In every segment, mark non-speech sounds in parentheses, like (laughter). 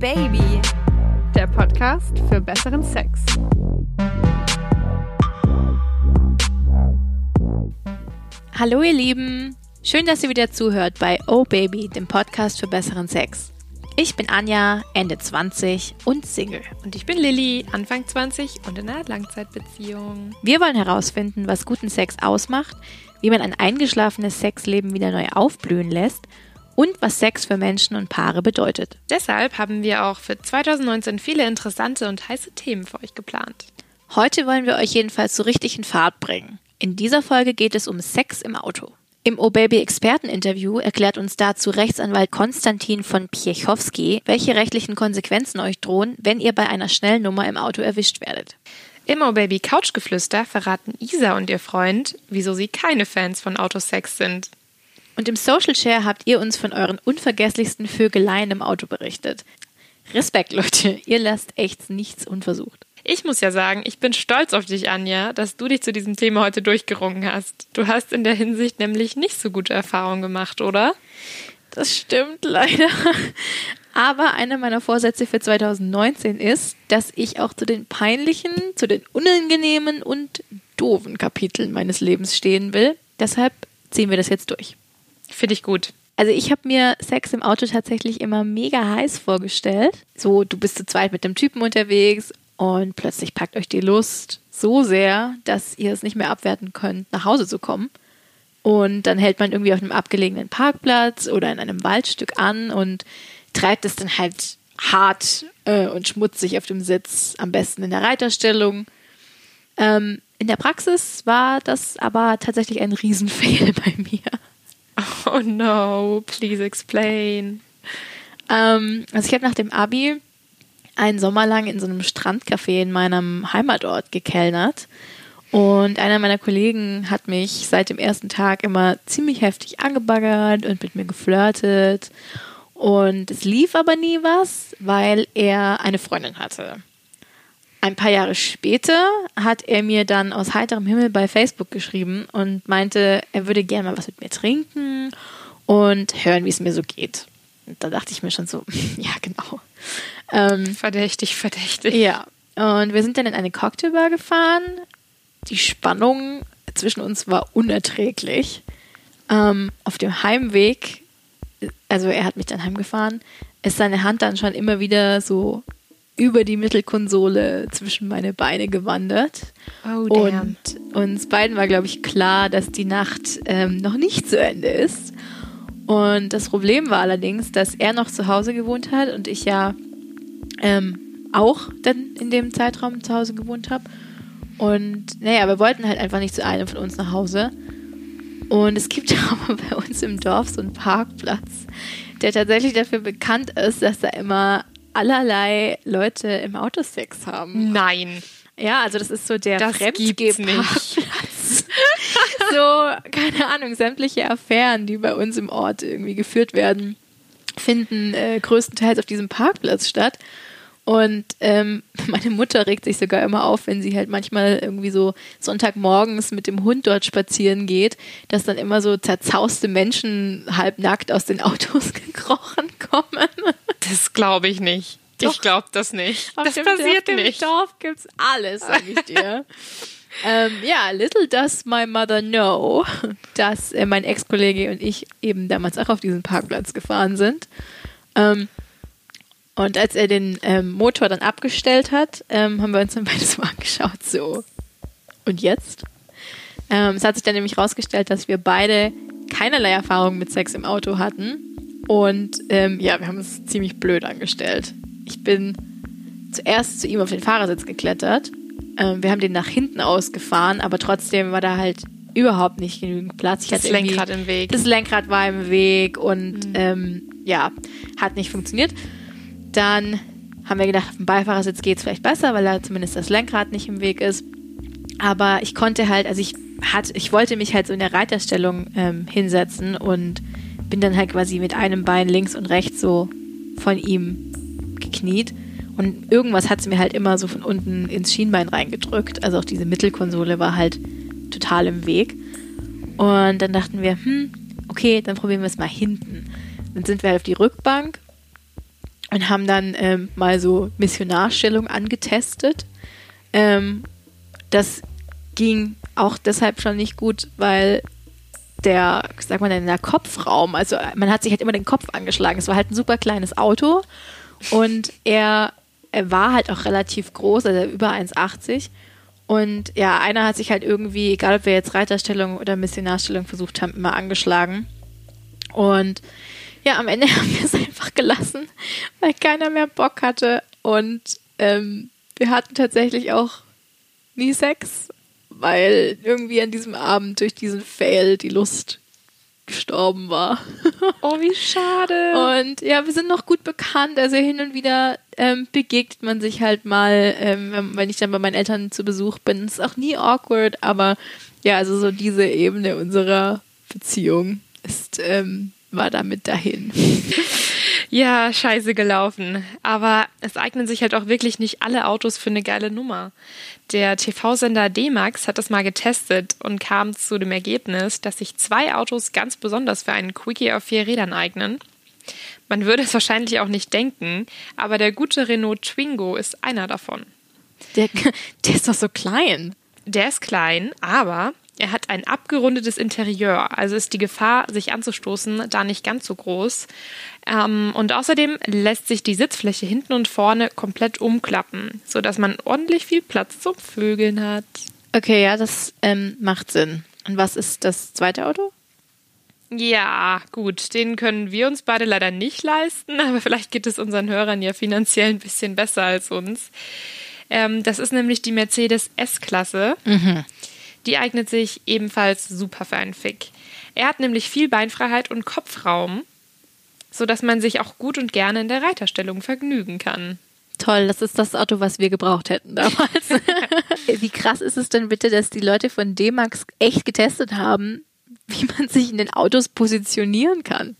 Baby, der Podcast für besseren Sex. Hallo ihr Lieben, schön, dass ihr wieder zuhört bei Oh Baby, dem Podcast für besseren Sex. Ich bin Anja, Ende 20 und Single. Und ich bin Lilly, Anfang 20 und in einer Langzeitbeziehung. Wir wollen herausfinden, was guten Sex ausmacht, wie man ein eingeschlafenes Sexleben wieder neu aufblühen lässt und was Sex für Menschen und Paare bedeutet. Deshalb haben wir auch für 2019 viele interessante und heiße Themen für euch geplant. Heute wollen wir euch jedenfalls so richtig in Fahrt bringen. In dieser Folge geht es um Sex im Auto. Im O-Baby-Experteninterview erklärt uns dazu Rechtsanwalt Konstantin von Piechowski, welche rechtlichen Konsequenzen euch drohen, wenn ihr bei einer Schnellnummer im Auto erwischt werdet. Im O-Baby Couchgeflüster verraten Isa und ihr Freund, wieso sie keine Fans von Autosex sind. Und im Social Share habt ihr uns von euren unvergesslichsten Vögeleien im Auto berichtet. Respekt, Leute, ihr lasst echt nichts unversucht. Ich muss ja sagen, ich bin stolz auf dich, Anja, dass du dich zu diesem Thema heute durchgerungen hast. Du hast in der Hinsicht nämlich nicht so gute Erfahrungen gemacht, oder? Das stimmt leider. Aber einer meiner Vorsätze für 2019 ist, dass ich auch zu den peinlichen, zu den unangenehmen und doofen Kapiteln meines Lebens stehen will. Deshalb ziehen wir das jetzt durch. Finde ich gut. Also ich habe mir Sex im Auto tatsächlich immer mega heiß vorgestellt. So, du bist zu zweit mit dem Typen unterwegs und plötzlich packt euch die Lust so sehr, dass ihr es nicht mehr abwerten könnt, nach Hause zu kommen. Und dann hält man irgendwie auf einem abgelegenen Parkplatz oder in einem Waldstück an und treibt es dann halt hart äh, und schmutzig auf dem Sitz, am besten in der Reiterstellung. Ähm, in der Praxis war das aber tatsächlich ein Riesenfail (laughs) bei mir. Oh no, please explain. Ähm, also ich habe nach dem Abi einen Sommer lang in so einem Strandcafé in meinem Heimatort gekellnert. Und einer meiner Kollegen hat mich seit dem ersten Tag immer ziemlich heftig angebaggert und mit mir geflirtet. Und es lief aber nie was, weil er eine Freundin hatte. Ein paar Jahre später hat er mir dann aus heiterem Himmel bei Facebook geschrieben und meinte, er würde gerne mal was mit mir trinken und hören, wie es mir so geht. Und da dachte ich mir schon so, (laughs) ja, genau. Ähm, verdächtig, verdächtig. Ja. Und wir sind dann in eine Cocktailbar gefahren. Die Spannung zwischen uns war unerträglich. Ähm, auf dem Heimweg, also er hat mich dann heimgefahren, ist seine Hand dann schon immer wieder so über die Mittelkonsole zwischen meine Beine gewandert. Oh, damn. Und uns beiden war, glaube ich, klar, dass die Nacht ähm, noch nicht zu Ende ist. Und das Problem war allerdings, dass er noch zu Hause gewohnt hat und ich ja ähm, auch dann in dem Zeitraum zu Hause gewohnt habe. Und naja, wir wollten halt einfach nicht zu einem von uns nach Hause. Und es gibt (laughs) aber bei uns im Dorf so einen Parkplatz, der tatsächlich dafür bekannt ist, dass da immer allerlei Leute im Autosex haben. Nein. Ja, also das ist so der Das (laughs) so, keine Ahnung, sämtliche Affären, die bei uns im Ort irgendwie geführt werden, finden äh, größtenteils auf diesem Parkplatz statt. Und ähm, (laughs) meine Mutter regt sich sogar immer auf, wenn sie halt manchmal irgendwie so Sonntagmorgens mit dem Hund dort spazieren geht, dass dann immer so zerzauste Menschen halbnackt aus den (laughs) Autos gekrochen kommen. Das glaube ich nicht. Doch. Ich glaube das nicht. Auf das dem, passiert dem nicht. Dorf gibt's alles, sag ich dir. (laughs) ähm, ja, little does my mother know, dass äh, mein Ex-Kollege und ich eben damals auch auf diesen Parkplatz gefahren sind. Ähm, und als er den ähm, Motor dann abgestellt hat, ähm, haben wir uns dann (laughs) beide so angeschaut, so. Und jetzt? Ähm, es hat sich dann nämlich rausgestellt, dass wir beide keinerlei Erfahrung mit Sex im Auto hatten. Und ähm, ja, wir haben es ziemlich blöd angestellt. Ich bin zuerst zu ihm auf den Fahrersitz geklettert. Ähm, wir haben den nach hinten ausgefahren, aber trotzdem war da halt überhaupt nicht genügend Platz. Ich Das Lenkrad im Weg. Das Lenkrad war im Weg und Mhm. ähm, ja, hat nicht funktioniert. Dann haben wir gedacht, auf dem Beifahrersitz geht es vielleicht besser, weil da zumindest das Lenkrad nicht im Weg ist. Aber ich konnte halt, also ich hatte, ich wollte mich halt so in der Reiterstellung ähm, hinsetzen und bin dann halt quasi mit einem Bein links und rechts so von ihm gekniet. Und irgendwas hat es mir halt immer so von unten ins Schienbein reingedrückt. Also auch diese Mittelkonsole war halt total im Weg. Und dann dachten wir, hm, okay, dann probieren wir es mal hinten. Dann sind wir halt auf die Rückbank und haben dann ähm, mal so Missionarstellung angetestet. Ähm, das ging auch deshalb schon nicht gut, weil der, sag mal, der Kopfraum, also man hat sich halt immer den Kopf angeschlagen. Es war halt ein super kleines Auto und er, er war halt auch relativ groß, also über 1,80. Und ja, einer hat sich halt irgendwie, egal ob wir jetzt Reiterstellung oder Missionarstellung versucht haben, immer angeschlagen. Und ja, am Ende (laughs) haben wir es einfach gelassen, weil keiner mehr Bock hatte. Und ähm, wir hatten tatsächlich auch nie Sex, weil irgendwie an diesem Abend durch diesen Fail die Lust gestorben war. (laughs) Oh, wie schade. Und ja, wir sind noch gut bekannt. Also hin und wieder ähm, begegnet man sich halt mal, ähm, wenn ich dann bei meinen Eltern zu Besuch bin. Ist auch nie awkward, aber ja, also so diese Ebene unserer Beziehung ist ähm, war damit dahin. (laughs) Ja, scheiße gelaufen. Aber es eignen sich halt auch wirklich nicht alle Autos für eine geile Nummer. Der TV-Sender D-Max hat das mal getestet und kam zu dem Ergebnis, dass sich zwei Autos ganz besonders für einen Quickie auf vier Rädern eignen. Man würde es wahrscheinlich auch nicht denken, aber der gute Renault Twingo ist einer davon. Der, (laughs) der ist doch so klein. Der ist klein, aber er hat ein abgerundetes Interieur, also ist die Gefahr, sich anzustoßen, da nicht ganz so groß. Ähm, und außerdem lässt sich die Sitzfläche hinten und vorne komplett umklappen, sodass man ordentlich viel Platz zum Vögeln hat. Okay, ja, das ähm, macht Sinn. Und was ist das zweite Auto? Ja, gut, den können wir uns beide leider nicht leisten, (laughs) aber vielleicht geht es unseren Hörern ja finanziell ein bisschen besser als uns. Ähm, das ist nämlich die Mercedes S-Klasse. Mhm. Die eignet sich ebenfalls super für einen Fick. Er hat nämlich viel Beinfreiheit und Kopfraum, sodass man sich auch gut und gerne in der Reiterstellung vergnügen kann. Toll, das ist das Auto, was wir gebraucht hätten damals. (laughs) Wie krass ist es denn bitte, dass die Leute von D-Max echt getestet haben, wie man sich in den Autos positionieren kann?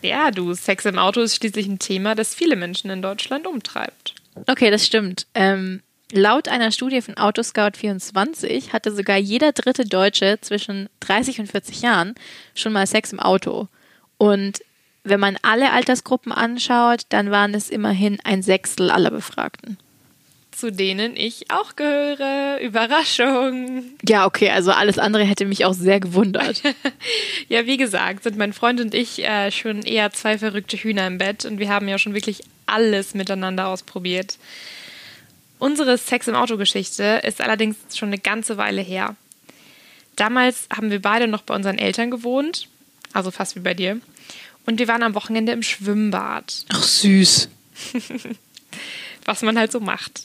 Ja, du, Sex im Auto ist schließlich ein Thema, das viele Menschen in Deutschland umtreibt. Okay, das stimmt. Ähm, Laut einer Studie von Autoscout24 hatte sogar jeder dritte Deutsche zwischen 30 und 40 Jahren schon mal Sex im Auto. Und wenn man alle Altersgruppen anschaut, dann waren es immerhin ein Sechstel aller Befragten. Zu denen ich auch gehöre. Überraschung. Ja, okay, also alles andere hätte mich auch sehr gewundert. (laughs) ja, wie gesagt, sind mein Freund und ich äh, schon eher zwei verrückte Hühner im Bett und wir haben ja schon wirklich alles miteinander ausprobiert. Unsere Sex im Auto-Geschichte ist allerdings schon eine ganze Weile her. Damals haben wir beide noch bei unseren Eltern gewohnt, also fast wie bei dir. Und wir waren am Wochenende im Schwimmbad. Ach süß. (laughs) Was man halt so macht.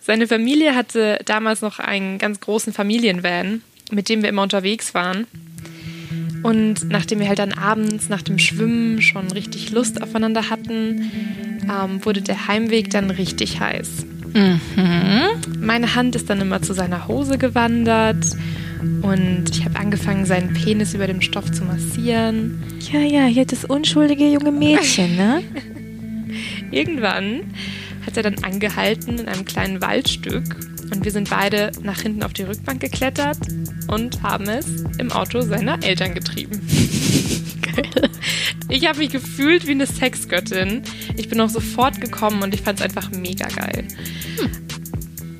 Seine Familie hatte damals noch einen ganz großen Familienvan, mit dem wir immer unterwegs waren. Und nachdem wir halt dann abends nach dem Schwimmen schon richtig Lust aufeinander hatten, ähm, wurde der Heimweg dann richtig heiß. Mhm. Meine Hand ist dann immer zu seiner Hose gewandert und ich habe angefangen, seinen Penis über dem Stoff zu massieren. Ja, ja, hier das unschuldige junge Mädchen, ne? (laughs) Irgendwann hat er dann angehalten in einem kleinen Waldstück und wir sind beide nach hinten auf die Rückbank geklettert und haben es im Auto seiner Eltern getrieben. Geil. (laughs) Ich habe mich gefühlt wie eine Sexgöttin. Ich bin auch sofort gekommen und ich fand es einfach mega geil. Hm.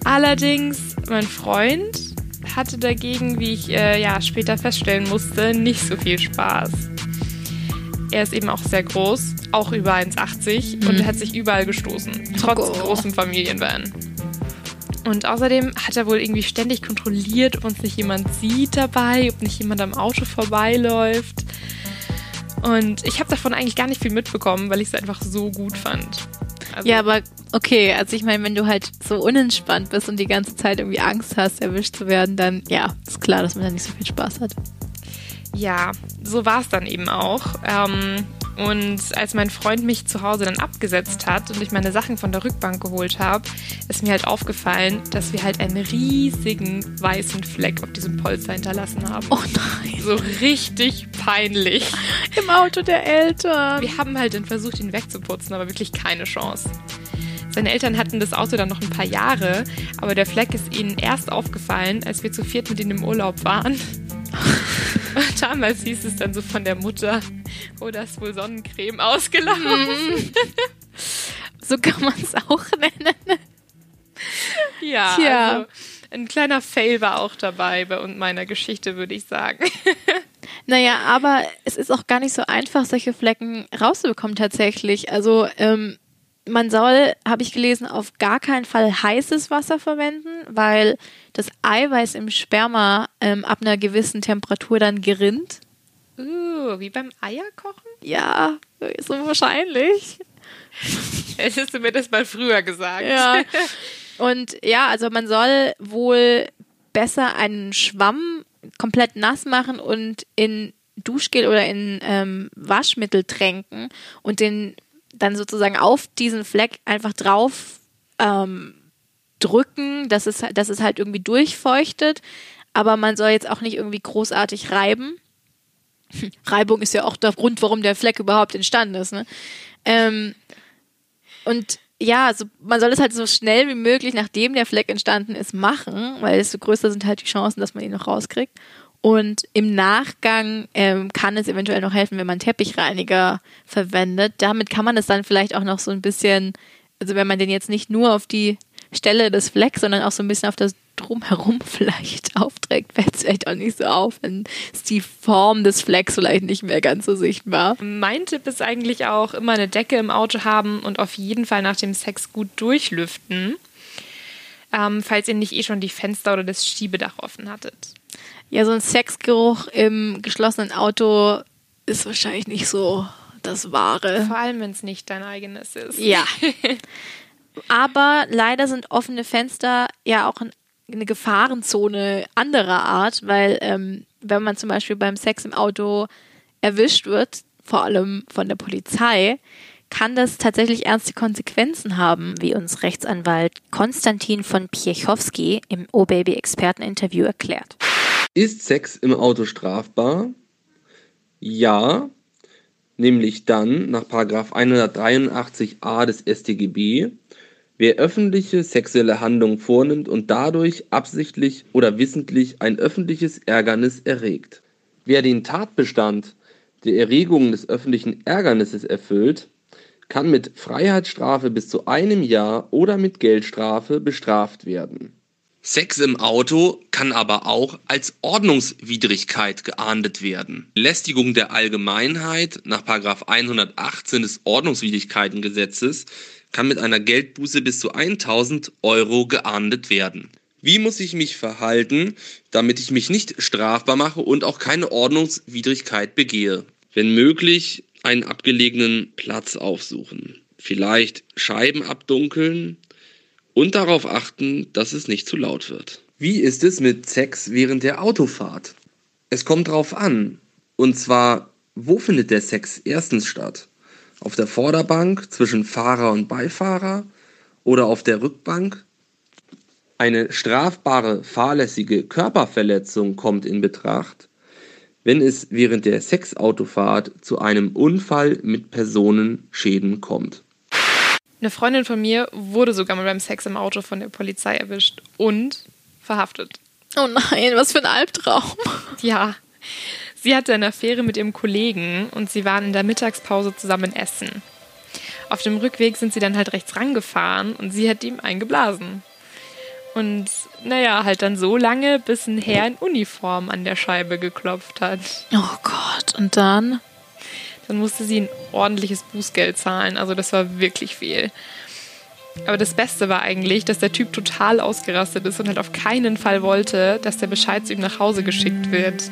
Allerdings, mein Freund hatte dagegen, wie ich äh, ja später feststellen musste, nicht so viel Spaß. Er ist eben auch sehr groß, auch über 1,80 mhm. und hat sich überall gestoßen, trotz oh. großem Familienvan. Und außerdem hat er wohl irgendwie ständig kontrolliert, ob uns nicht jemand sieht dabei, ob nicht jemand am Auto vorbeiläuft. Und ich habe davon eigentlich gar nicht viel mitbekommen, weil ich es einfach so gut fand. Also ja, aber okay, also ich meine, wenn du halt so unentspannt bist und die ganze Zeit irgendwie Angst hast, erwischt zu werden, dann ja, ist klar, dass man da nicht so viel Spaß hat. Ja, so war es dann eben auch. Ähm, und als mein Freund mich zu Hause dann abgesetzt hat und ich meine Sachen von der Rückbank geholt habe, ist mir halt aufgefallen, dass wir halt einen riesigen weißen Fleck auf diesem Polster hinterlassen haben. Oh nein. So richtig peinlich. (laughs) Im Auto der Eltern. Wir haben halt dann versucht, ihn wegzuputzen, aber wirklich keine Chance. Seine Eltern hatten das Auto dann noch ein paar Jahre, aber der Fleck ist ihnen erst aufgefallen, als wir zu viert mit ihnen im Urlaub waren. (laughs) Damals hieß es dann so von der Mutter, oh, da ist wohl Sonnencreme ausgelaufen. Mhm. So kann man es auch nennen. Ja, Tja. also ein kleiner Fail war auch dabei bei und meiner Geschichte, würde ich sagen. (laughs) Naja, aber es ist auch gar nicht so einfach, solche Flecken rauszubekommen tatsächlich. Also ähm, man soll, habe ich gelesen, auf gar keinen Fall heißes Wasser verwenden, weil das Eiweiß im Sperma ähm, ab einer gewissen Temperatur dann gerinnt. Uh, wie beim Eierkochen? Ja, so wahrscheinlich. Hättest du mir das mal früher gesagt. Ja. (laughs) Und ja, also man soll wohl besser einen Schwamm komplett nass machen und in Duschgel oder in ähm, Waschmittel tränken und den dann sozusagen auf diesen Fleck einfach drauf ähm, drücken, dass es, dass es halt irgendwie durchfeuchtet. Aber man soll jetzt auch nicht irgendwie großartig reiben. (laughs) Reibung ist ja auch der Grund, warum der Fleck überhaupt entstanden ist. Ne? Ähm, und ja, also man soll es halt so schnell wie möglich, nachdem der Fleck entstanden ist, machen, weil desto größer sind halt die Chancen, dass man ihn noch rauskriegt. Und im Nachgang ähm, kann es eventuell noch helfen, wenn man Teppichreiniger verwendet. Damit kann man es dann vielleicht auch noch so ein bisschen, also wenn man den jetzt nicht nur auf die Stelle des Flecks, sondern auch so ein bisschen auf das Drumherum (laughs) vielleicht aufträgt, fällt es vielleicht auch nicht so auf. Dann ist die Form des Flecks vielleicht nicht mehr ganz so sichtbar. Mein Tipp ist eigentlich auch, immer eine Decke im Auto haben und auf jeden Fall nach dem Sex gut durchlüften, ähm, falls ihr nicht eh schon die Fenster oder das Schiebedach offen hattet. Ja, so ein Sexgeruch im geschlossenen Auto ist wahrscheinlich nicht so das Wahre. Vor allem, wenn es nicht dein eigenes ist. Ja. (laughs) Aber leider sind offene Fenster ja auch ein- eine Gefahrenzone anderer Art, weil ähm, wenn man zum Beispiel beim Sex im Auto erwischt wird, vor allem von der Polizei, kann das tatsächlich ernste Konsequenzen haben, wie uns Rechtsanwalt Konstantin von Piechowski im O-Baby-Experteninterview erklärt. Ist Sex im Auto strafbar? Ja, nämlich dann nach 183a des StGB, wer öffentliche sexuelle Handlungen vornimmt und dadurch absichtlich oder wissentlich ein öffentliches Ärgernis erregt. Wer den Tatbestand der Erregung des öffentlichen Ärgernisses erfüllt, kann mit Freiheitsstrafe bis zu einem Jahr oder mit Geldstrafe bestraft werden. Sex im Auto kann aber auch als Ordnungswidrigkeit geahndet werden. Lästigung der Allgemeinheit nach 118 des Ordnungswidrigkeitengesetzes kann mit einer Geldbuße bis zu 1000 Euro geahndet werden. Wie muss ich mich verhalten, damit ich mich nicht strafbar mache und auch keine Ordnungswidrigkeit begehe? Wenn möglich, einen abgelegenen Platz aufsuchen. Vielleicht Scheiben abdunkeln, und darauf achten, dass es nicht zu laut wird. Wie ist es mit Sex während der Autofahrt? Es kommt drauf an. Und zwar, wo findet der Sex erstens statt? Auf der Vorderbank zwischen Fahrer und Beifahrer oder auf der Rückbank? Eine strafbare fahrlässige Körperverletzung kommt in Betracht, wenn es während der Sexautofahrt zu einem Unfall mit Personenschäden kommt. Eine Freundin von mir wurde sogar mal beim Sex im Auto von der Polizei erwischt und verhaftet. Oh nein, was für ein Albtraum. Ja, sie hatte eine Affäre mit ihrem Kollegen und sie waren in der Mittagspause zusammen essen. Auf dem Rückweg sind sie dann halt rechts rangefahren und sie hat ihm eingeblasen. Und naja, halt dann so lange, bis ein Herr in Uniform an der Scheibe geklopft hat. Oh Gott, und dann? Dann musste sie ein ordentliches Bußgeld zahlen. Also das war wirklich viel. Aber das Beste war eigentlich, dass der Typ total ausgerastet ist und halt auf keinen Fall wollte, dass der Bescheid zu ihm nach Hause geschickt wird.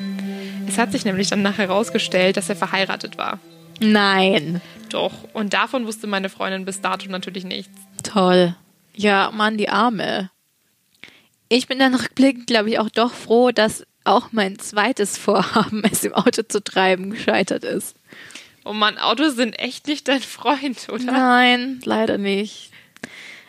Es hat sich nämlich dann nachher herausgestellt, dass er verheiratet war. Nein. Doch. Und davon wusste meine Freundin bis dato natürlich nichts. Toll. Ja, Mann, die Arme. Ich bin dann rückblickend, glaube ich, auch doch froh, dass auch mein zweites Vorhaben, (laughs) es im Auto zu treiben, gescheitert ist. Oh Mann, Autos sind echt nicht dein Freund, oder? Nein, leider nicht.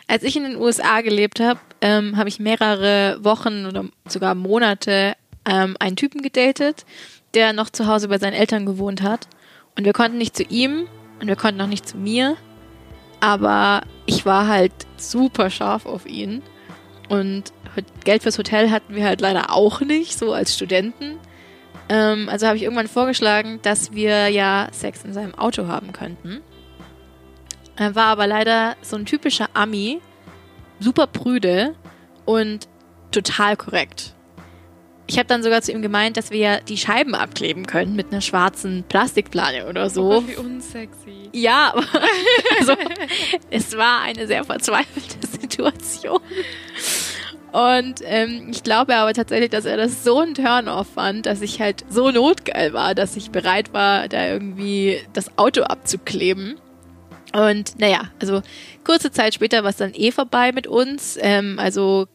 Als ich in den USA gelebt habe, ähm, habe ich mehrere Wochen oder sogar Monate ähm, einen Typen gedatet, der noch zu Hause bei seinen Eltern gewohnt hat. Und wir konnten nicht zu ihm und wir konnten auch nicht zu mir. Aber ich war halt super scharf auf ihn. Und Geld fürs Hotel hatten wir halt leider auch nicht, so als Studenten. Ähm, also habe ich irgendwann vorgeschlagen, dass wir ja Sex in seinem Auto haben könnten. Er war aber leider so ein typischer Ami, super prüde und total korrekt. Ich habe dann sogar zu ihm gemeint, dass wir ja die Scheiben abkleben können mit einer schwarzen Plastikplane oder so. Oh, wie unsexy. Ja, aber (laughs) also, es war eine sehr verzweifelte Situation. Und ähm, ich glaube aber tatsächlich, dass er das so ein Turn-off fand, dass ich halt so notgeil war, dass ich bereit war, da irgendwie das Auto abzukleben. Und naja, also kurze Zeit später war es dann eh vorbei mit uns. Ähm, also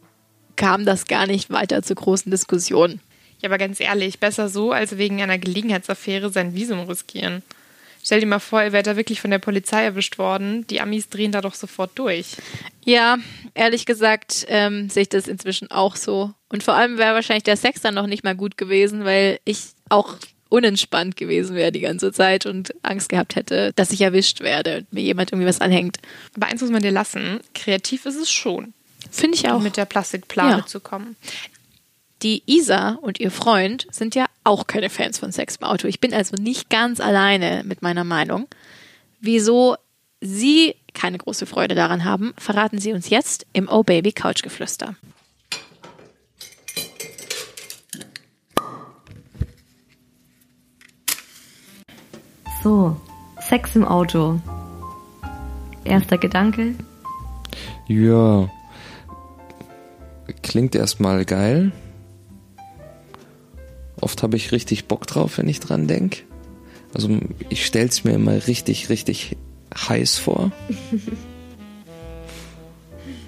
kam das gar nicht weiter zur großen Diskussion. Ja, aber ganz ehrlich, besser so, als wegen einer Gelegenheitsaffäre sein Visum riskieren. Stell dir mal vor, ihr wärt da wirklich von der Polizei erwischt worden. Die Amis drehen da doch sofort durch. Ja, ehrlich gesagt ähm, sehe ich das inzwischen auch so. Und vor allem wäre wahrscheinlich der Sex dann noch nicht mal gut gewesen, weil ich auch unentspannt gewesen wäre die ganze Zeit und Angst gehabt hätte, dass ich erwischt werde und mir jemand irgendwie was anhängt. Aber eins muss man dir lassen, kreativ ist es schon. Finde ich auch. Um mit der Plastikplane Ja. zu kommen. Die Isa und ihr Freund sind ja auch keine Fans von Sex im Auto. Ich bin also nicht ganz alleine mit meiner Meinung. Wieso sie keine große Freude daran haben, verraten sie uns jetzt im Oh Baby Couchgeflüster. So, Sex im Auto. Erster Gedanke. Ja. Klingt erstmal geil. Oft habe ich richtig Bock drauf, wenn ich dran denke. Also ich stell's mir immer richtig, richtig heiß vor. (laughs)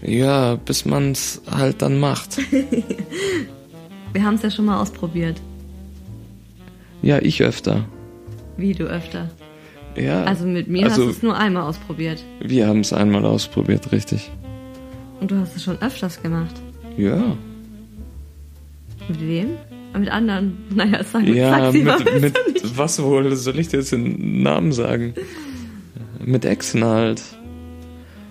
ja, bis man's halt dann macht. (laughs) Wir haben es ja schon mal ausprobiert. Ja, ich öfter. Wie du öfter. Ja. Also mit mir Also- hast du es nur einmal ausprobiert. wir haben es einmal ausprobiert, richtig. Und du hast es schon öfters gemacht. Ja. Mit wem? Mit anderen. Naja, sag, Ja, sag sie mal. mit, mit was wohl? Soll ich dir jetzt den Namen sagen? Mit Exen halt.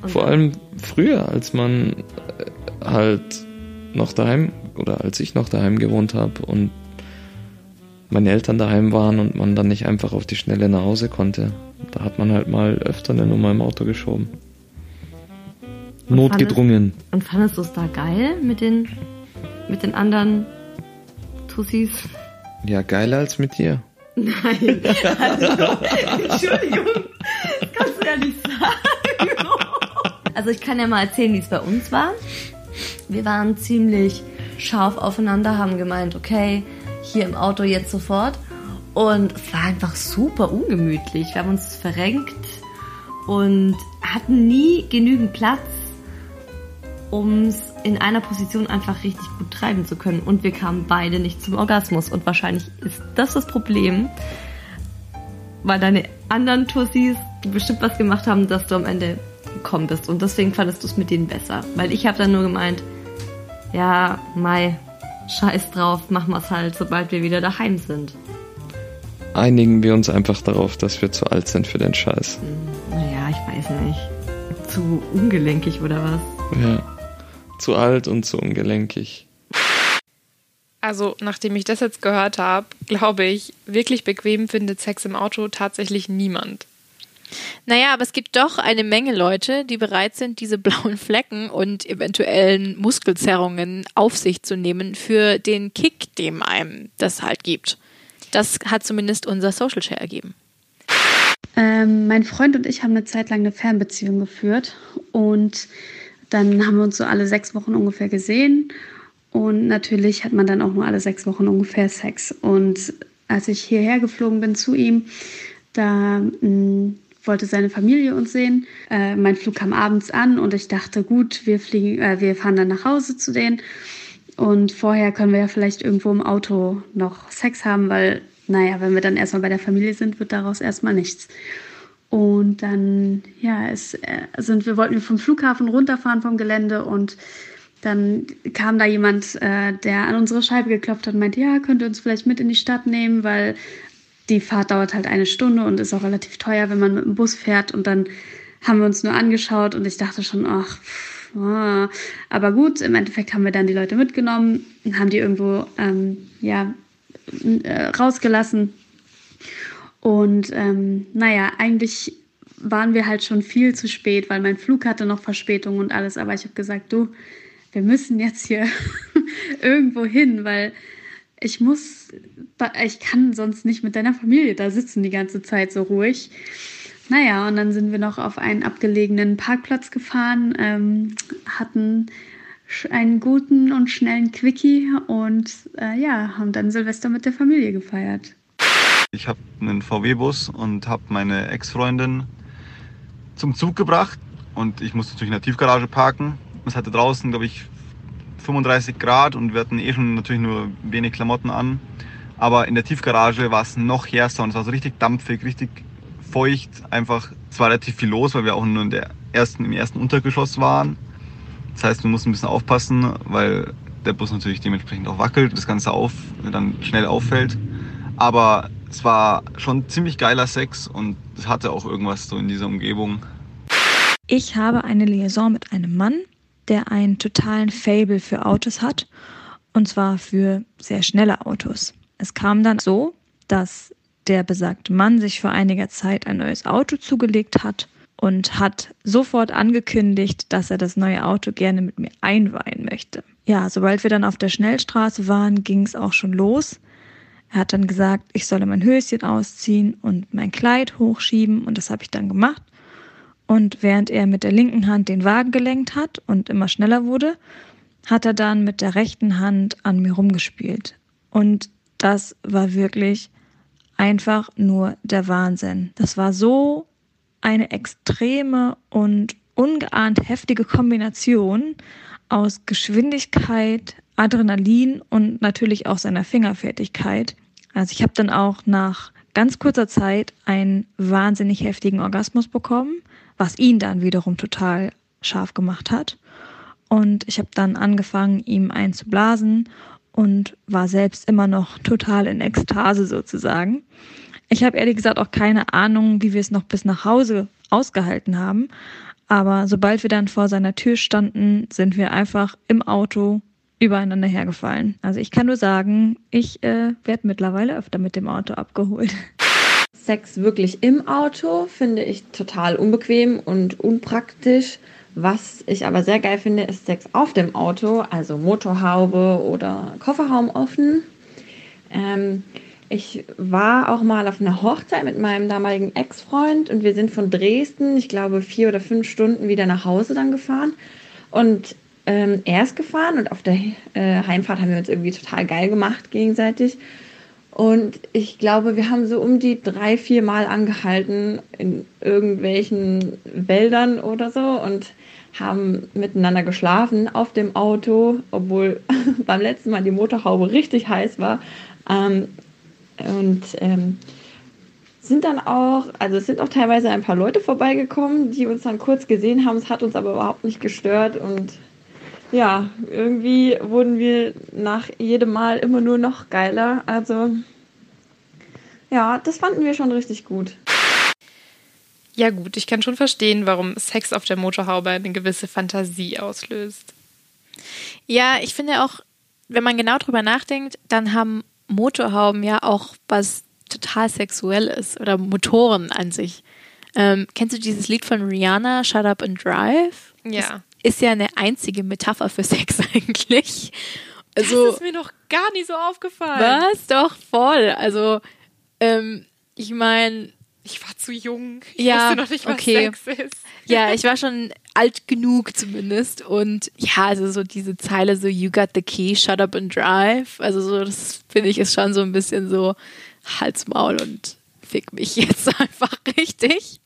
Vor allem früher, als man äh, halt noch daheim oder als ich noch daheim gewohnt habe und meine Eltern daheim waren und man dann nicht einfach auf die Schnelle nach Hause konnte. Da hat man halt mal öfter eine Nummer im Auto geschoben. Und Notgedrungen. Und fandest du es da geil mit den, mit den anderen Tussis? Ja, geiler als mit dir. Nein. Also, (laughs) Entschuldigung. Das kannst du ja nicht sagen. Also ich kann ja mal erzählen, wie es bei uns war. Wir waren ziemlich scharf aufeinander, haben gemeint, okay, hier im Auto jetzt sofort. Und es war einfach super ungemütlich. Wir haben uns verrenkt und hatten nie genügend Platz, um es in einer Position einfach richtig gut treiben zu können. Und wir kamen beide nicht zum Orgasmus. Und wahrscheinlich ist das das Problem, weil deine anderen Tussis bestimmt was gemacht haben, dass du am Ende gekommen bist. Und deswegen fandest du es mit denen besser. Weil ich habe dann nur gemeint, ja, Mai, scheiß drauf, machen wir es halt, sobald wir wieder daheim sind. Einigen wir uns einfach darauf, dass wir zu alt sind für den Scheiß. Naja, ich weiß nicht. Zu ungelenkig oder was? Ja. Zu alt und zu ungelenkig. Also, nachdem ich das jetzt gehört habe, glaube ich, wirklich bequem findet Sex im Auto tatsächlich niemand. Naja, aber es gibt doch eine Menge Leute, die bereit sind, diese blauen Flecken und eventuellen Muskelzerrungen auf sich zu nehmen für den Kick, dem einem das halt gibt. Das hat zumindest unser Social Share ergeben. Ähm, mein Freund und ich haben eine Zeit lang eine Fernbeziehung geführt und dann haben wir uns so alle sechs Wochen ungefähr gesehen und natürlich hat man dann auch nur alle sechs Wochen ungefähr Sex. Und als ich hierher geflogen bin zu ihm, da mh, wollte seine Familie uns sehen. Äh, mein Flug kam abends an und ich dachte, gut, wir fliegen, äh, wir fahren dann nach Hause zu denen. Und vorher können wir ja vielleicht irgendwo im Auto noch Sex haben, weil, naja, wenn wir dann erstmal bei der Familie sind, wird daraus erstmal nichts. Und dann, ja, es, äh, sind wir wollten vom Flughafen runterfahren vom Gelände und dann kam da jemand, äh, der an unsere Scheibe geklopft hat und meinte, ja, könnt ihr uns vielleicht mit in die Stadt nehmen, weil die Fahrt dauert halt eine Stunde und ist auch relativ teuer, wenn man mit dem Bus fährt. Und dann haben wir uns nur angeschaut und ich dachte schon, ach, pff, ah. aber gut, im Endeffekt haben wir dann die Leute mitgenommen und haben die irgendwo, ähm, ja, äh, rausgelassen. Und ähm, naja, eigentlich waren wir halt schon viel zu spät, weil mein Flug hatte noch Verspätung und alles. Aber ich habe gesagt, du, wir müssen jetzt hier (laughs) irgendwo hin, weil ich muss, ich kann sonst nicht mit deiner Familie da sitzen die ganze Zeit so ruhig. Naja, und dann sind wir noch auf einen abgelegenen Parkplatz gefahren, ähm, hatten einen guten und schnellen Quickie und äh, ja, haben dann Silvester mit der Familie gefeiert. Ich habe einen VW-Bus und habe meine Ex-Freundin zum Zug gebracht und ich musste natürlich in der Tiefgarage parken. Es hatte draußen, glaube ich, 35 Grad und wir hatten eh schon natürlich nur wenig Klamotten an. Aber in der Tiefgarage war es noch härter und es war so richtig dampfig, richtig feucht. Einfach, es war relativ viel los, weil wir auch nur in der ersten, im ersten Untergeschoss waren. Das heißt, wir mussten ein bisschen aufpassen, weil der Bus natürlich dementsprechend auch wackelt, das Ganze auf, dann schnell auffällt. Aber es war schon ziemlich geiler Sex und es hatte auch irgendwas so in dieser Umgebung. Ich habe eine Liaison mit einem Mann, der einen totalen Fable für Autos hat und zwar für sehr schnelle Autos. Es kam dann so, dass der besagte Mann sich vor einiger Zeit ein neues Auto zugelegt hat und hat sofort angekündigt, dass er das neue Auto gerne mit mir einweihen möchte. Ja, sobald wir dann auf der Schnellstraße waren, ging es auch schon los. Er hat dann gesagt, ich solle mein Höschen ausziehen und mein Kleid hochschieben und das habe ich dann gemacht. Und während er mit der linken Hand den Wagen gelenkt hat und immer schneller wurde, hat er dann mit der rechten Hand an mir rumgespielt. Und das war wirklich einfach nur der Wahnsinn. Das war so eine extreme und ungeahnt heftige Kombination aus Geschwindigkeit, Adrenalin und natürlich auch seiner Fingerfertigkeit. Also ich habe dann auch nach ganz kurzer Zeit einen wahnsinnig heftigen Orgasmus bekommen, was ihn dann wiederum total scharf gemacht hat. Und ich habe dann angefangen, ihm einzublasen und war selbst immer noch total in Ekstase sozusagen. Ich habe ehrlich gesagt auch keine Ahnung, wie wir es noch bis nach Hause ausgehalten haben. Aber sobald wir dann vor seiner Tür standen, sind wir einfach im Auto übereinander hergefallen. Also ich kann nur sagen, ich äh, werde mittlerweile öfter mit dem Auto abgeholt. Sex wirklich im Auto finde ich total unbequem und unpraktisch. Was ich aber sehr geil finde, ist Sex auf dem Auto, also Motorhaube oder Kofferraum offen. Ähm, ich war auch mal auf einer Hochzeit mit meinem damaligen Ex-Freund und wir sind von Dresden, ich glaube, vier oder fünf Stunden wieder nach Hause dann gefahren. Und ähm, er ist gefahren und auf der äh, Heimfahrt haben wir uns irgendwie total geil gemacht gegenseitig. Und ich glaube, wir haben so um die drei, vier Mal angehalten in irgendwelchen Wäldern oder so und haben miteinander geschlafen auf dem Auto, obwohl (laughs) beim letzten Mal die Motorhaube richtig heiß war. Ähm, und ähm, sind dann auch, also es sind auch teilweise ein paar Leute vorbeigekommen, die uns dann kurz gesehen haben. Es hat uns aber überhaupt nicht gestört und ja, irgendwie wurden wir nach jedem Mal immer nur noch geiler. Also ja, das fanden wir schon richtig gut. Ja gut, ich kann schon verstehen, warum Sex auf der Motorhaube eine gewisse Fantasie auslöst. Ja, ich finde auch, wenn man genau drüber nachdenkt, dann haben Motorhauben ja auch was total Sexuelles oder Motoren an sich. Ähm, kennst du dieses Lied von Rihanna, Shut Up and Drive? Ja ist ja eine einzige Metapher für Sex (laughs) eigentlich. Also, das ist mir noch gar nicht so aufgefallen. Was? Doch, voll. Also, ähm, ich meine. Ich war zu jung. Ich ja, wusste noch nicht, was okay. Sex ist. (laughs) Ja, ich war schon alt genug zumindest. Und ja, also so diese Zeile so, you got the key, shut up and drive. Also so, das finde ich ist schon so ein bisschen so Hals, Maul und fick mich jetzt (laughs) einfach richtig.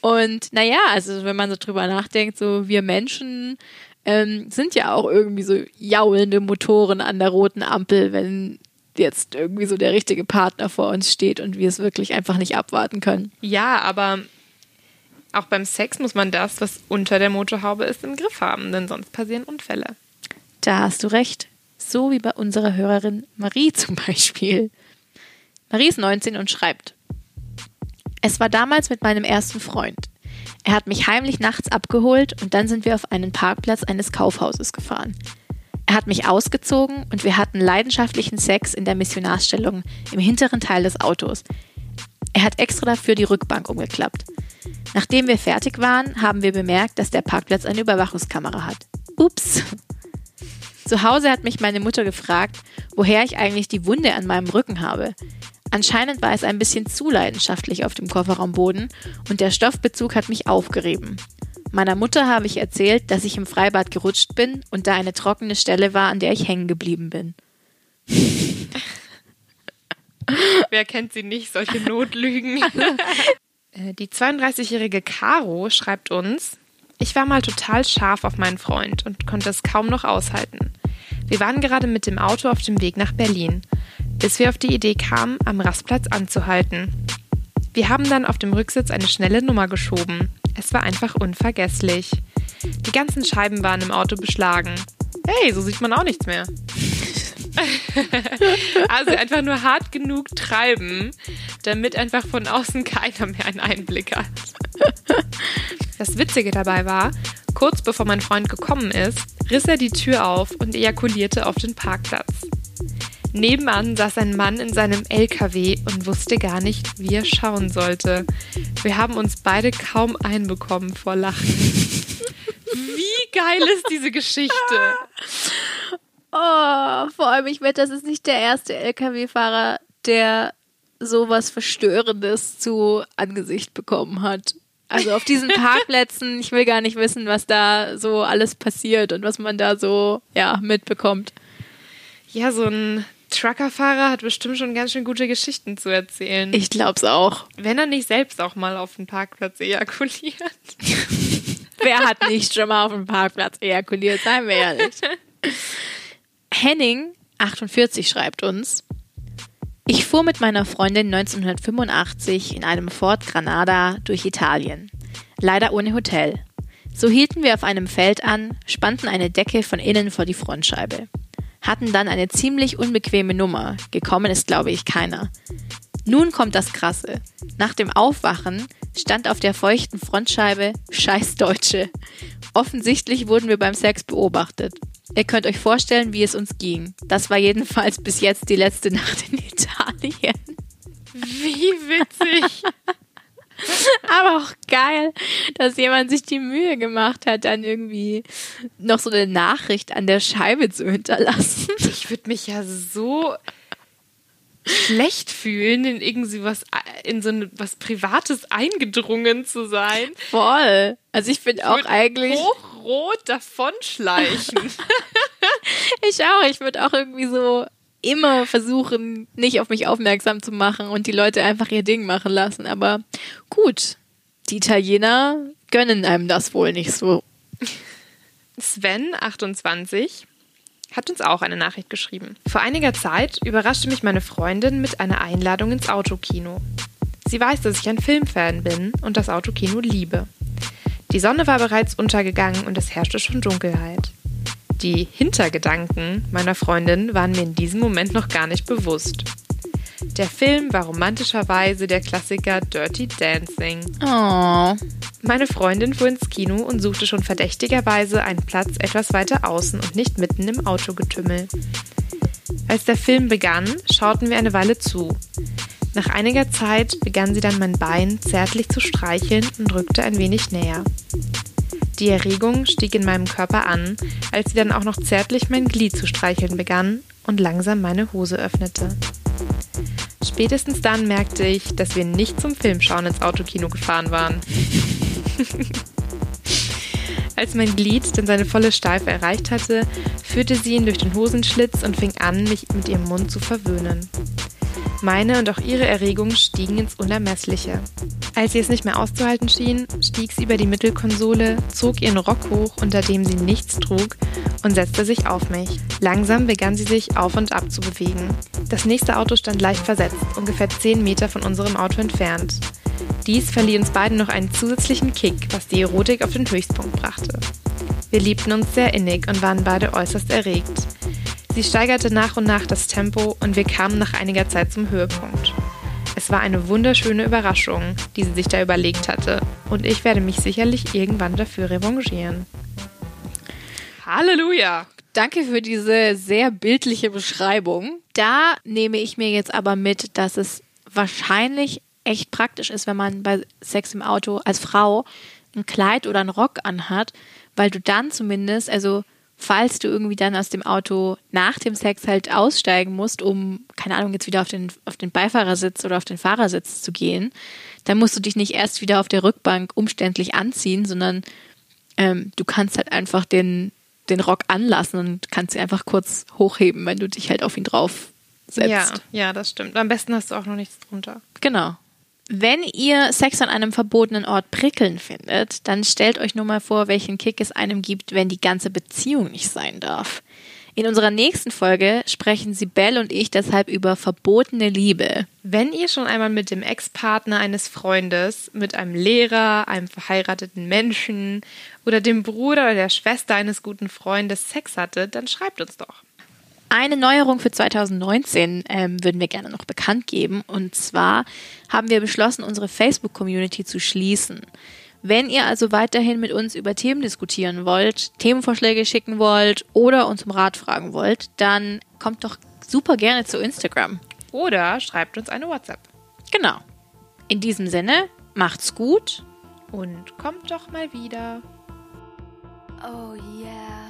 Und naja, also wenn man so drüber nachdenkt, so wir Menschen ähm, sind ja auch irgendwie so jaulende Motoren an der roten Ampel, wenn jetzt irgendwie so der richtige Partner vor uns steht und wir es wirklich einfach nicht abwarten können. Ja, aber auch beim Sex muss man das, was unter der Motorhaube ist, im Griff haben, denn sonst passieren Unfälle. Da hast du recht. So wie bei unserer Hörerin Marie zum Beispiel. Marie ist 19 und schreibt, es war damals mit meinem ersten Freund. Er hat mich heimlich nachts abgeholt und dann sind wir auf einen Parkplatz eines Kaufhauses gefahren. Er hat mich ausgezogen und wir hatten leidenschaftlichen Sex in der Missionarstellung im hinteren Teil des Autos. Er hat extra dafür die Rückbank umgeklappt. Nachdem wir fertig waren, haben wir bemerkt, dass der Parkplatz eine Überwachungskamera hat. Ups. Zu Hause hat mich meine Mutter gefragt, woher ich eigentlich die Wunde an meinem Rücken habe. Anscheinend war es ein bisschen zu leidenschaftlich auf dem Kofferraumboden und der Stoffbezug hat mich aufgerieben. Meiner Mutter habe ich erzählt, dass ich im Freibad gerutscht bin und da eine trockene Stelle war, an der ich hängen geblieben bin. (laughs) Wer kennt sie nicht, solche Notlügen? (laughs) Äh, die 32-jährige Caro schreibt uns, ich war mal total scharf auf meinen Freund und konnte es kaum noch aushalten. Wir waren gerade mit dem Auto auf dem Weg nach Berlin, bis wir auf die Idee kamen, am Rastplatz anzuhalten. Wir haben dann auf dem Rücksitz eine schnelle Nummer geschoben. Es war einfach unvergesslich. Die ganzen Scheiben waren im Auto beschlagen. Hey, so sieht man auch nichts mehr. (laughs) also einfach nur hart genug treiben, damit einfach von außen keiner mehr einen Einblick hat. Das Witzige dabei war, kurz bevor mein Freund gekommen ist, riss er die Tür auf und ejakulierte auf den Parkplatz. Nebenan saß ein Mann in seinem LKW und wusste gar nicht, wie er schauen sollte. Wir haben uns beide kaum einbekommen vor Lachen. Wie geil ist diese Geschichte? (laughs) Oh, vor allem, ich wette, das ist nicht der erste LKW-Fahrer, der sowas Verstörendes zu Angesicht bekommen hat. Also auf diesen (laughs) Parkplätzen, ich will gar nicht wissen, was da so alles passiert und was man da so, ja, mitbekommt. Ja, so ein Truckerfahrer hat bestimmt schon ganz schön gute Geschichten zu erzählen. Ich glaub's auch. Wenn er nicht selbst auch mal auf dem Parkplatz ejakuliert. (laughs) Wer hat nicht schon mal auf dem Parkplatz ejakuliert, seien wir ehrlich. (laughs) Henning, 48, schreibt uns, ich fuhr mit meiner Freundin 1985 in einem Ford Granada durch Italien. Leider ohne Hotel. So hielten wir auf einem Feld an, spannten eine Decke von innen vor die Frontscheibe. Hatten dann eine ziemlich unbequeme Nummer. Gekommen ist, glaube ich, keiner. Nun kommt das Krasse. Nach dem Aufwachen stand auf der feuchten Frontscheibe Scheiß Deutsche. Offensichtlich wurden wir beim Sex beobachtet. Ihr könnt euch vorstellen, wie es uns ging. Das war jedenfalls bis jetzt die letzte Nacht in Italien. Wie witzig. Aber auch geil, dass jemand sich die Mühe gemacht hat, dann irgendwie noch so eine Nachricht an der Scheibe zu hinterlassen. Ich würde mich ja so schlecht fühlen, in irgendwie was, in so ein, was Privates eingedrungen zu sein. Voll. Also ich finde auch eigentlich. Hochrot davonschleichen. (laughs) ich auch. Ich würde auch irgendwie so immer versuchen, nicht auf mich aufmerksam zu machen und die Leute einfach ihr Ding machen lassen. Aber gut, die Italiener gönnen einem das wohl nicht so. Sven, 28, hat uns auch eine Nachricht geschrieben. Vor einiger Zeit überraschte mich meine Freundin mit einer Einladung ins Autokino. Sie weiß, dass ich ein Filmfan bin und das Autokino liebe. Die Sonne war bereits untergegangen und es herrschte schon Dunkelheit. Die Hintergedanken meiner Freundin waren mir in diesem Moment noch gar nicht bewusst. Der Film war romantischerweise der Klassiker Dirty Dancing. Oh. Meine Freundin fuhr ins Kino und suchte schon verdächtigerweise einen Platz etwas weiter außen und nicht mitten im Autogetümmel. Als der Film begann, schauten wir eine Weile zu. Nach einiger Zeit begann sie dann mein Bein zärtlich zu streicheln und rückte ein wenig näher. Die Erregung stieg in meinem Körper an, als sie dann auch noch zärtlich mein Glied zu streicheln begann und langsam meine Hose öffnete. Spätestens dann merkte ich, dass wir nicht zum Filmschauen ins Autokino gefahren waren. (laughs) Als mein Glied dann seine volle Steife erreicht hatte, führte sie ihn durch den Hosenschlitz und fing an, mich mit ihrem Mund zu verwöhnen. Meine und auch ihre Erregungen stiegen ins Unermessliche. Als sie es nicht mehr auszuhalten schien, stieg sie über die Mittelkonsole, zog ihren Rock hoch, unter dem sie nichts trug, und setzte sich auf mich. Langsam begann sie sich auf und ab zu bewegen. Das nächste Auto stand leicht versetzt, ungefähr 10 Meter von unserem Auto entfernt. Dies verlieh uns beiden noch einen zusätzlichen Kick, was die Erotik auf den Höchstpunkt brachte. Wir liebten uns sehr innig und waren beide äußerst erregt. Sie steigerte nach und nach das Tempo und wir kamen nach einiger Zeit zum Höhepunkt. Es war eine wunderschöne Überraschung, die sie sich da überlegt hatte, und ich werde mich sicherlich irgendwann dafür revanchieren. Halleluja! Danke für diese sehr bildliche Beschreibung. Da nehme ich mir jetzt aber mit, dass es wahrscheinlich echt praktisch ist, wenn man bei Sex im Auto als Frau ein Kleid oder einen Rock anhat, weil du dann zumindest, also falls du irgendwie dann aus dem Auto nach dem Sex halt aussteigen musst, um, keine Ahnung, jetzt wieder auf den, auf den Beifahrersitz oder auf den Fahrersitz zu gehen, dann musst du dich nicht erst wieder auf der Rückbank umständlich anziehen, sondern ähm, du kannst halt einfach den, den Rock anlassen und kannst ihn einfach kurz hochheben, wenn du dich halt auf ihn drauf setzt. Ja, ja, das stimmt. Am besten hast du auch noch nichts drunter. Genau. Wenn ihr Sex an einem verbotenen Ort prickeln findet, dann stellt euch nur mal vor, welchen Kick es einem gibt, wenn die ganze Beziehung nicht sein darf. In unserer nächsten Folge sprechen Sibel und ich deshalb über verbotene Liebe. Wenn ihr schon einmal mit dem Ex-Partner eines Freundes, mit einem Lehrer, einem verheirateten Menschen oder dem Bruder oder der Schwester eines guten Freundes Sex hattet, dann schreibt uns doch. Eine Neuerung für 2019 ähm, würden wir gerne noch bekannt geben. Und zwar haben wir beschlossen, unsere Facebook-Community zu schließen. Wenn ihr also weiterhin mit uns über Themen diskutieren wollt, Themenvorschläge schicken wollt oder uns um Rat fragen wollt, dann kommt doch super gerne zu Instagram. Oder schreibt uns eine WhatsApp. Genau. In diesem Sinne, macht's gut und kommt doch mal wieder. Oh yeah.